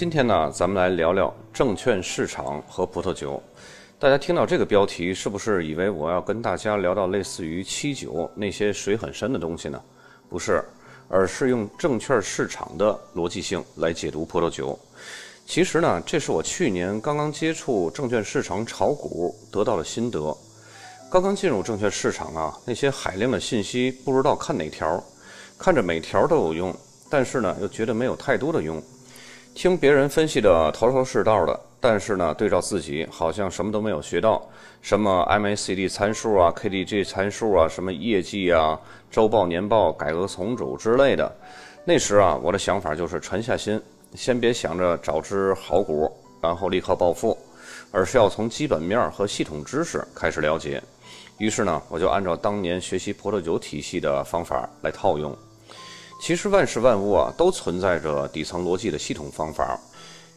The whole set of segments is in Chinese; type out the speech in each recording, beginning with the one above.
今天呢，咱们来聊聊证券市场和葡萄酒。大家听到这个标题，是不是以为我要跟大家聊到类似于七酒那些水很深的东西呢？不是，而是用证券市场的逻辑性来解读葡萄酒。其实呢，这是我去年刚刚接触证券市场炒股得到的心得。刚刚进入证券市场啊，那些海量的信息不知道看哪条，看着每条都有用，但是呢，又觉得没有太多的用。听别人分析的头头是道的，但是呢，对照自己好像什么都没有学到。什么 MACD 参数啊，KDJ 参数啊，什么业绩啊，周报、年报、改革重组之类的。那时啊，我的想法就是沉下心，先别想着找只好股，然后立刻暴富，而是要从基本面和系统知识开始了解。于是呢，我就按照当年学习葡萄酒体系的方法来套用。其实万事万物啊，都存在着底层逻辑的系统方法。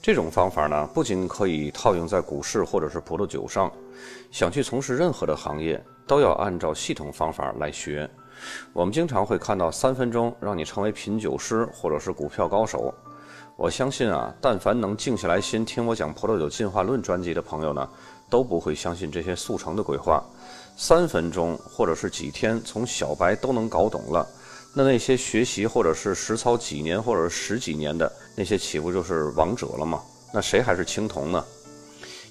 这种方法呢，不仅可以套用在股市或者是葡萄酒上，想去从事任何的行业，都要按照系统方法来学。我们经常会看到三分钟让你成为品酒师或者是股票高手。我相信啊，但凡能静下来心听我讲《葡萄酒进化论》专辑的朋友呢，都不会相信这些速成的鬼话。三分钟或者是几天，从小白都能搞懂了。那那些学习或者是实操几年或者十几年的那些，岂不就是王者了吗？那谁还是青铜呢？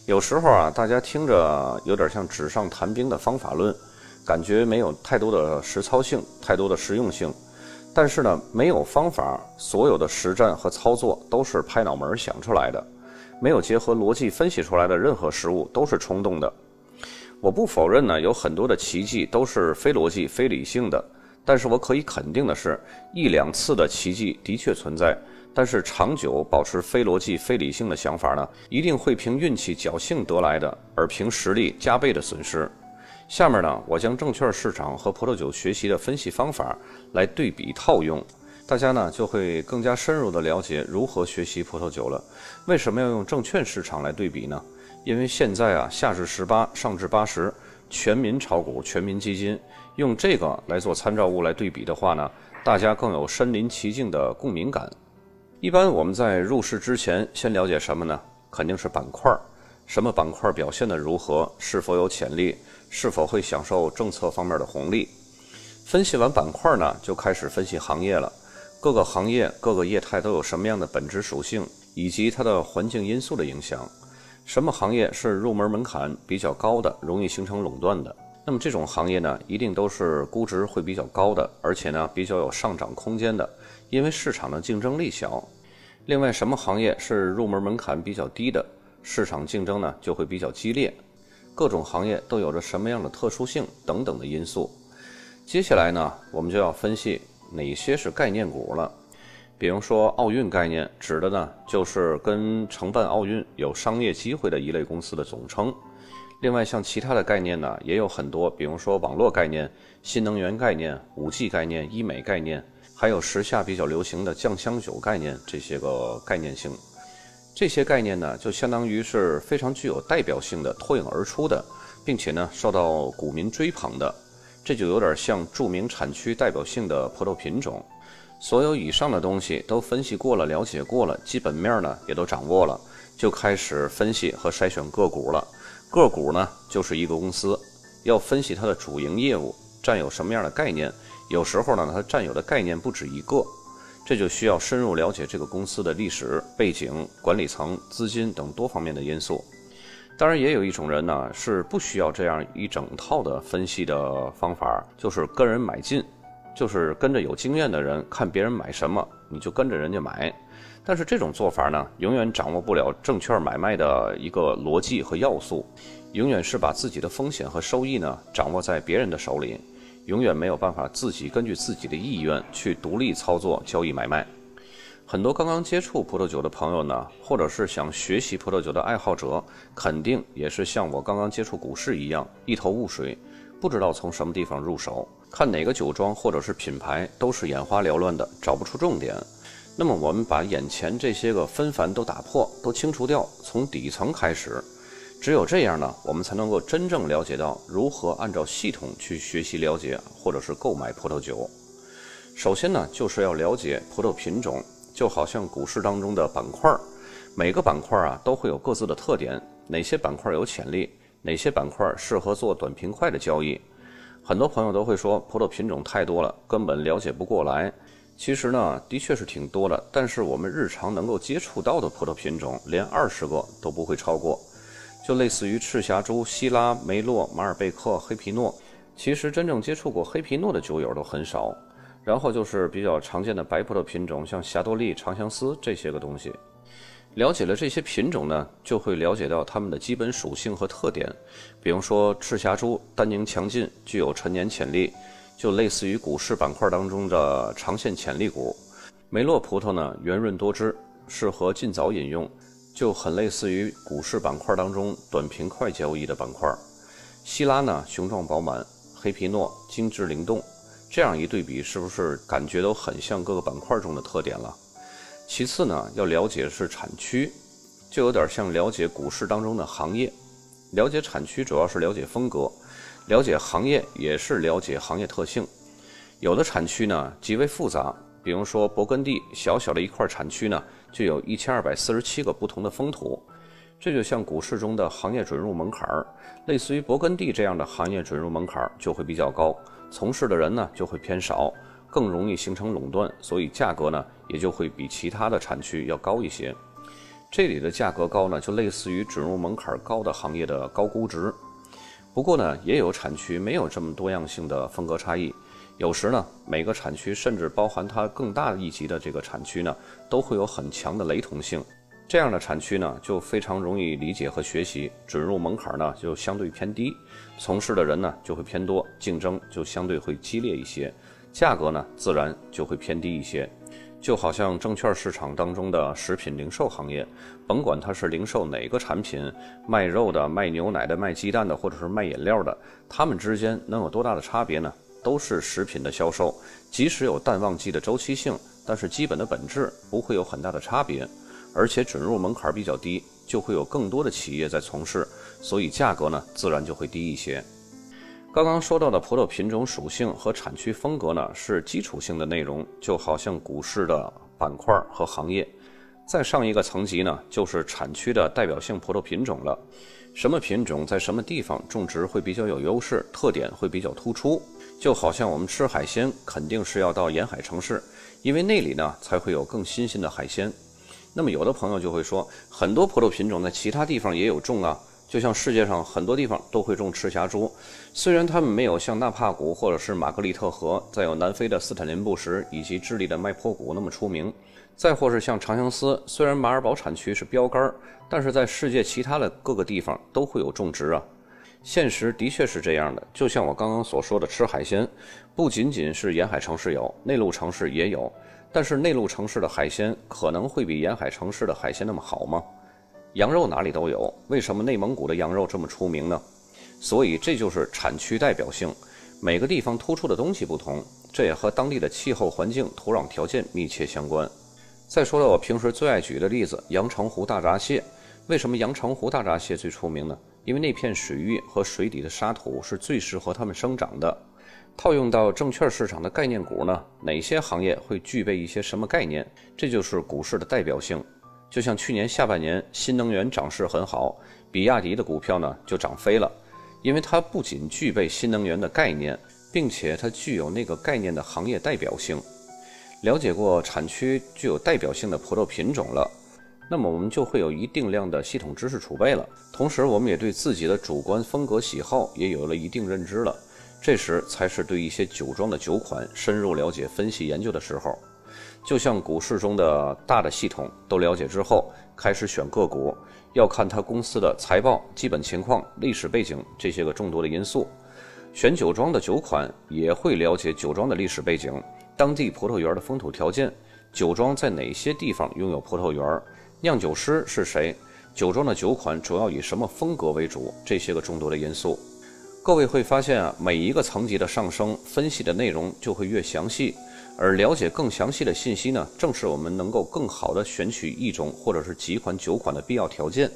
有时候啊，大家听着有点像纸上谈兵的方法论，感觉没有太多的实操性，太多的实用性。但是呢，没有方法，所有的实战和操作都是拍脑门想出来的，没有结合逻辑分析出来的任何实物都是冲动的。我不否认呢，有很多的奇迹都是非逻辑、非理性的。但是我可以肯定的是，一两次的奇迹的确存在，但是长久保持非逻辑、非理性的想法呢，一定会凭运气侥幸得来的，而凭实力加倍的损失。下面呢，我将证券市场和葡萄酒学习的分析方法来对比套用，大家呢就会更加深入的了解如何学习葡萄酒了。为什么要用证券市场来对比呢？因为现在啊，下至十八，上至八十。全民炒股、全民基金，用这个来做参照物来对比的话呢，大家更有身临其境的共鸣感。一般我们在入市之前，先了解什么呢？肯定是板块，什么板块表现的如何，是否有潜力，是否会享受政策方面的红利。分析完板块呢，就开始分析行业了。各个行业、各个业态都有什么样的本质属性，以及它的环境因素的影响。什么行业是入门门槛比较高的，容易形成垄断的？那么这种行业呢，一定都是估值会比较高的，而且呢比较有上涨空间的，因为市场的竞争力小。另外，什么行业是入门门槛比较低的，市场竞争呢就会比较激烈。各种行业都有着什么样的特殊性等等的因素。接下来呢，我们就要分析哪些是概念股了。比如说奥运概念，指的呢就是跟承办奥运有商业机会的一类公司的总称。另外，像其他的概念呢也有很多，比如说网络概念、新能源概念、五 G 概念、医美概念，还有时下比较流行的酱香酒概念，这些个概念性。这些概念呢，就相当于是非常具有代表性的、脱颖而出的，并且呢受到股民追捧的。这就有点像著名产区代表性的葡萄品种。所有以上的东西都分析过了，了解过了，基本面呢也都掌握了，就开始分析和筛选个股了。个股呢就是一个公司，要分析它的主营业务占有什么样的概念。有时候呢，它占有的概念不止一个，这就需要深入了解这个公司的历史背景、管理层、资金等多方面的因素。当然，也有一种人呢是不需要这样一整套的分析的方法，就是跟人买进。就是跟着有经验的人看别人买什么，你就跟着人家买。但是这种做法呢，永远掌握不了证券买卖的一个逻辑和要素，永远是把自己的风险和收益呢掌握在别人的手里，永远没有办法自己根据自己的意愿去独立操作交易买卖。很多刚刚接触葡萄酒的朋友呢，或者是想学习葡萄酒的爱好者，肯定也是像我刚刚接触股市一样一头雾水，不知道从什么地方入手。看哪个酒庄或者是品牌都是眼花缭乱的，找不出重点。那么我们把眼前这些个纷繁都打破，都清除掉，从底层开始。只有这样呢，我们才能够真正了解到如何按照系统去学习了解或者是购买葡萄酒。首先呢，就是要了解葡萄品种，就好像股市当中的板块，每个板块啊都会有各自的特点，哪些板块有潜力，哪些板块适合做短平快的交易。很多朋友都会说葡萄品种太多了，根本了解不过来。其实呢，的确是挺多的，但是我们日常能够接触到的葡萄品种，连二十个都不会超过。就类似于赤霞珠、希拉、梅洛、马尔贝克、黑皮诺，其实真正接触过黑皮诺的酒友都很少。然后就是比较常见的白葡萄品种，像霞多丽、长相思这些个东西。了解了这些品种呢，就会了解到它们的基本属性和特点。比方说赤霞珠，单宁强劲，具有陈年潜力，就类似于股市板块当中的长线潜力股。梅洛葡萄呢，圆润多汁，适合尽早饮用，就很类似于股市板块当中短平快交易的板块。希拉呢，雄壮饱满，黑皮诺精致灵动。这样一对比，是不是感觉都很像各个板块中的特点了？其次呢，要了解是产区，就有点像了解股市当中的行业。了解产区主要是了解风格，了解行业也是了解行业特性。有的产区呢极为复杂，比如说勃艮第，小小的一块产区呢就有一千二百四十七个不同的风土。这就像股市中的行业准入门槛儿，类似于勃艮第这样的行业准入门槛儿就会比较高。从事的人呢就会偏少，更容易形成垄断，所以价格呢也就会比其他的产区要高一些。这里的价格高呢，就类似于准入门槛高的行业的高估值。不过呢，也有产区没有这么多样性的风格差异。有时呢，每个产区甚至包含它更大一级的这个产区呢，都会有很强的雷同性。这样的产区呢，就非常容易理解和学习，准入门槛呢就相对偏低，从事的人呢就会偏多，竞争就相对会激烈一些，价格呢自然就会偏低一些。就好像证券市场当中的食品零售行业，甭管它是零售哪个产品，卖肉的、卖牛奶的、卖鸡蛋的，或者是卖饮料的，它们之间能有多大的差别呢？都是食品的销售，即使有淡旺季的周期性，但是基本的本质不会有很大的差别。而且准入门槛比较低，就会有更多的企业在从事，所以价格呢自然就会低一些。刚刚说到的葡萄品种属性和产区风格呢是基础性的内容，就好像股市的板块和行业。再上一个层级呢就是产区的代表性葡萄品种了，什么品种在什么地方种植会比较有优势，特点会比较突出。就好像我们吃海鲜肯定是要到沿海城市，因为那里呢才会有更新鲜的海鲜。那么有的朋友就会说，很多葡萄品种在其他地方也有种啊，就像世界上很多地方都会种赤霞珠，虽然它们没有像纳帕谷或者是玛格丽特河，再有南非的斯坦林布什以及智利的麦坡谷那么出名，再或是像长相思，虽然马尔堡产区是标杆儿，但是在世界其他的各个地方都会有种植啊。现实的确是这样的，就像我刚刚所说的，吃海鲜不仅仅是沿海城市有，内陆城市也有。但是内陆城市的海鲜可能会比沿海城市的海鲜那么好吗？羊肉哪里都有，为什么内蒙古的羊肉这么出名呢？所以这就是产区代表性，每个地方突出的东西不同，这也和当地的气候环境、土壤条件密切相关。再说到我平时最爱举的例子，阳澄湖大闸蟹，为什么阳澄湖大闸蟹最出名呢？因为那片水域和水底的沙土是最适合它们生长的。套用到证券市场的概念股呢，哪些行业会具备一些什么概念？这就是股市的代表性。就像去年下半年新能源涨势很好，比亚迪的股票呢就涨飞了，因为它不仅具备新能源的概念，并且它具有那个概念的行业代表性。了解过产区具有代表性的葡萄品种了，那么我们就会有一定量的系统知识储备了，同时我们也对自己的主观风格喜好也有了一定认知了。这时才是对一些酒庄的酒款深入了解、分析研究的时候。就像股市中的大的系统都了解之后，开始选个股，要看它公司的财报、基本情况、历史背景这些个众多的因素。选酒庄的酒款也会了解酒庄的历史背景、当地葡萄园的风土条件、酒庄在哪些地方拥有葡萄园、酿酒师是谁、酒庄的酒款主要以什么风格为主这些个众多的因素。各位会发现啊，每一个层级的上升，分析的内容就会越详细，而了解更详细的信息呢，正是我们能够更好的选取一种或者是几款酒款的必要条件。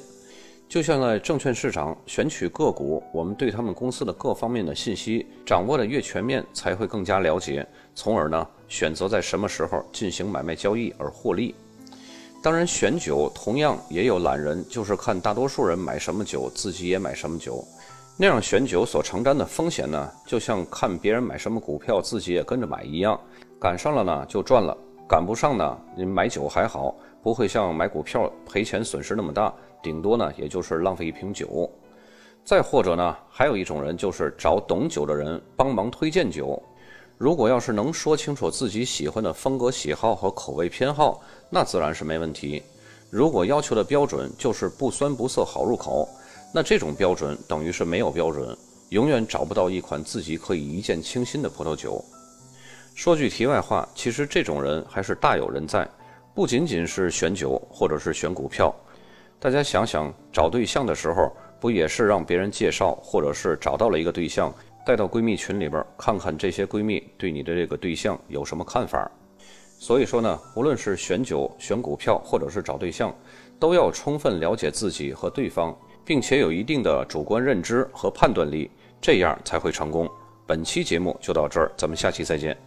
就像在证券市场选取个股，我们对他们公司的各方面的信息掌握的越全面，才会更加了解，从而呢选择在什么时候进行买卖交易而获利。当然，选酒同样也有懒人，就是看大多数人买什么酒，自己也买什么酒。那样选酒所承担的风险呢，就像看别人买什么股票，自己也跟着买一样。赶上了呢就赚了，赶不上呢，你买酒还好，不会像买股票赔钱损失那么大，顶多呢也就是浪费一瓶酒。再或者呢，还有一种人就是找懂酒的人帮忙推荐酒。如果要是能说清楚自己喜欢的风格喜好和口味偏好，那自然是没问题。如果要求的标准就是不酸不涩好入口。那这种标准等于是没有标准，永远找不到一款自己可以一见倾心的葡萄酒。说句题外话，其实这种人还是大有人在，不仅仅是选酒或者是选股票。大家想想，找对象的时候，不也是让别人介绍，或者是找到了一个对象，带到闺蜜群里边，看看这些闺蜜对你的这个对象有什么看法？所以说呢，无论是选酒、选股票，或者是找对象，都要充分了解自己和对方。并且有一定的主观认知和判断力，这样才会成功。本期节目就到这儿，咱们下期再见。